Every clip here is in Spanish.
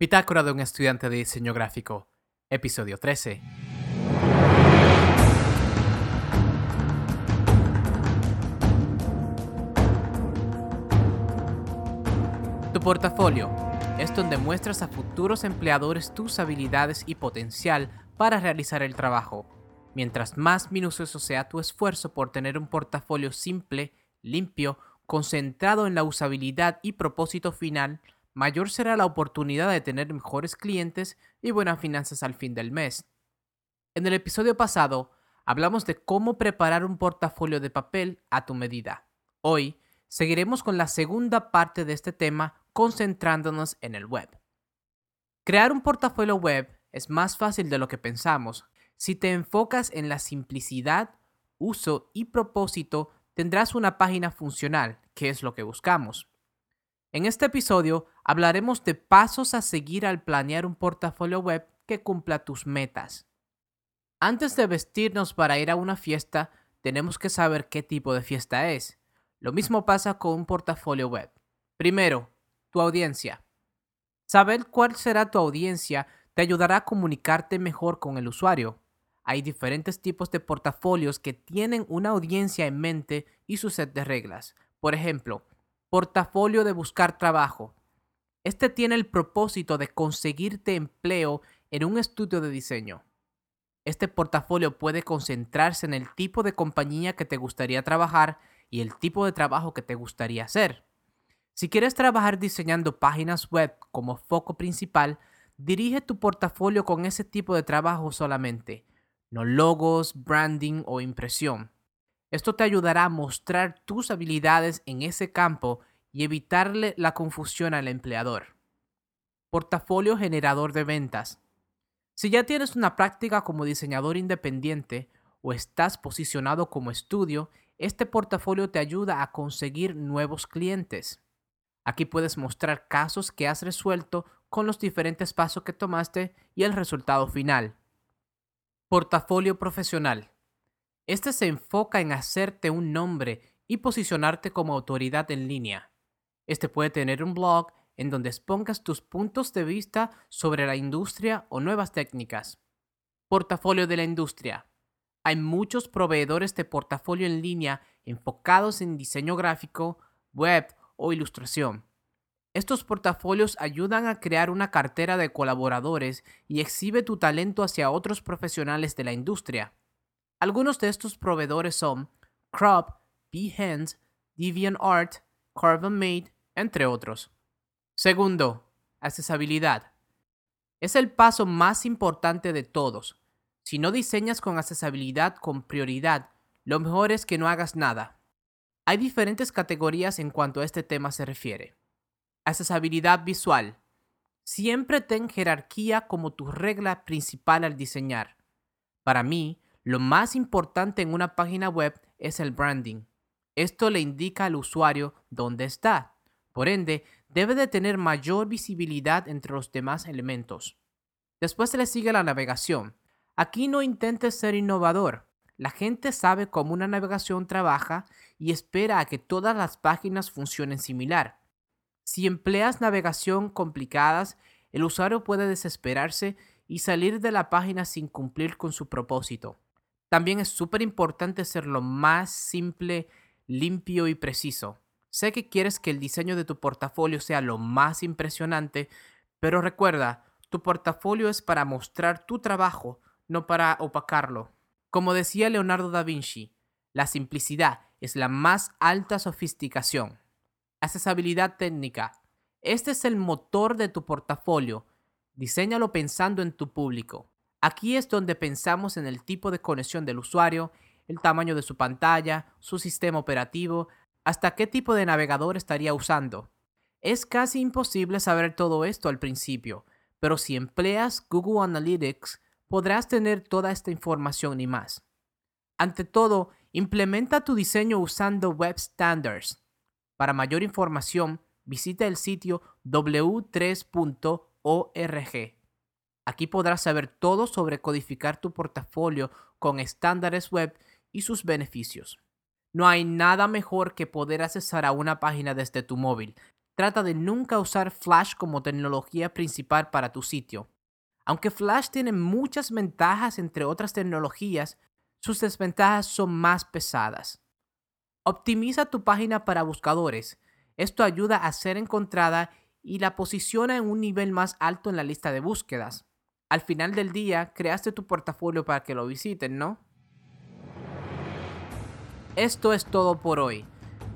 Bitácora de un estudiante de diseño gráfico, episodio 13. Tu portafolio es donde muestras a futuros empleadores tus habilidades y potencial para realizar el trabajo. Mientras más minucioso sea tu esfuerzo por tener un portafolio simple, limpio, concentrado en la usabilidad y propósito final, mayor será la oportunidad de tener mejores clientes y buenas finanzas al fin del mes. En el episodio pasado hablamos de cómo preparar un portafolio de papel a tu medida. Hoy seguiremos con la segunda parte de este tema concentrándonos en el web. Crear un portafolio web es más fácil de lo que pensamos. Si te enfocas en la simplicidad, uso y propósito, tendrás una página funcional, que es lo que buscamos. En este episodio hablaremos de pasos a seguir al planear un portafolio web que cumpla tus metas. Antes de vestirnos para ir a una fiesta, tenemos que saber qué tipo de fiesta es. Lo mismo pasa con un portafolio web. Primero, tu audiencia. Saber cuál será tu audiencia te ayudará a comunicarte mejor con el usuario. Hay diferentes tipos de portafolios que tienen una audiencia en mente y su set de reglas. Por ejemplo, portafolio de buscar trabajo. Este tiene el propósito de conseguirte empleo en un estudio de diseño. Este portafolio puede concentrarse en el tipo de compañía que te gustaría trabajar y el tipo de trabajo que te gustaría hacer. Si quieres trabajar diseñando páginas web como foco principal, dirige tu portafolio con ese tipo de trabajo solamente, no logos, branding o impresión. Esto te ayudará a mostrar tus habilidades en ese campo y evitarle la confusión al empleador. Portafolio generador de ventas. Si ya tienes una práctica como diseñador independiente o estás posicionado como estudio, este portafolio te ayuda a conseguir nuevos clientes. Aquí puedes mostrar casos que has resuelto con los diferentes pasos que tomaste y el resultado final. Portafolio profesional. Este se enfoca en hacerte un nombre y posicionarte como autoridad en línea. Este puede tener un blog en donde expongas tus puntos de vista sobre la industria o nuevas técnicas. Portafolio de la industria. Hay muchos proveedores de portafolio en línea enfocados en diseño gráfico, web o ilustración. Estos portafolios ayudan a crear una cartera de colaboradores y exhibe tu talento hacia otros profesionales de la industria. Algunos de estos proveedores son Crop, Behance, DeviantArt, Made, entre otros. Segundo, accesibilidad. Es el paso más importante de todos. Si no diseñas con accesibilidad con prioridad, lo mejor es que no hagas nada. Hay diferentes categorías en cuanto a este tema se refiere. Accesibilidad visual. Siempre ten jerarquía como tu regla principal al diseñar. Para mí, lo más importante en una página web es el branding. Esto le indica al usuario dónde está. Por ende, debe de tener mayor visibilidad entre los demás elementos. Después se le sigue la navegación. Aquí no intentes ser innovador. La gente sabe cómo una navegación trabaja y espera a que todas las páginas funcionen similar. Si empleas navegación complicadas, el usuario puede desesperarse y salir de la página sin cumplir con su propósito. También es súper importante ser lo más simple, limpio y preciso. Sé que quieres que el diseño de tu portafolio sea lo más impresionante, pero recuerda, tu portafolio es para mostrar tu trabajo, no para opacarlo. Como decía Leonardo da Vinci, la simplicidad es la más alta sofisticación. Accesibilidad técnica. Este es el motor de tu portafolio. Diseñalo pensando en tu público. Aquí es donde pensamos en el tipo de conexión del usuario, el tamaño de su pantalla, su sistema operativo, hasta qué tipo de navegador estaría usando. Es casi imposible saber todo esto al principio, pero si empleas Google Analytics podrás tener toda esta información y más. Ante todo, implementa tu diseño usando Web Standards. Para mayor información, visita el sitio w3.org. Aquí podrás saber todo sobre codificar tu portafolio con estándares web y sus beneficios. No hay nada mejor que poder accesar a una página desde tu móvil. trata de nunca usar Flash como tecnología principal para tu sitio. Aunque Flash tiene muchas ventajas entre otras tecnologías, sus desventajas son más pesadas. Optimiza tu página para buscadores. Esto ayuda a ser encontrada y la posiciona en un nivel más alto en la lista de búsquedas. Al final del día, creaste tu portafolio para que lo visiten, ¿no? Esto es todo por hoy.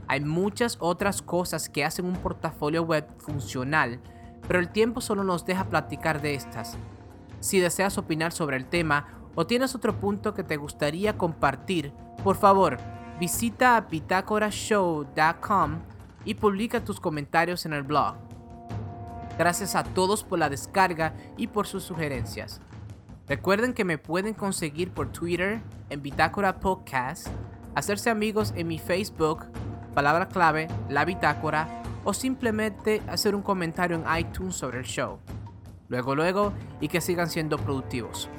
Hay muchas otras cosas que hacen un portafolio web funcional, pero el tiempo solo nos deja platicar de estas. Si deseas opinar sobre el tema o tienes otro punto que te gustaría compartir, por favor, visita a pitacorashow.com y publica tus comentarios en el blog. Gracias a todos por la descarga y por sus sugerencias. Recuerden que me pueden conseguir por Twitter en Bitácora Podcast, hacerse amigos en mi Facebook palabra clave, la bitácora o simplemente hacer un comentario en iTunes sobre el show. Luego, luego y que sigan siendo productivos.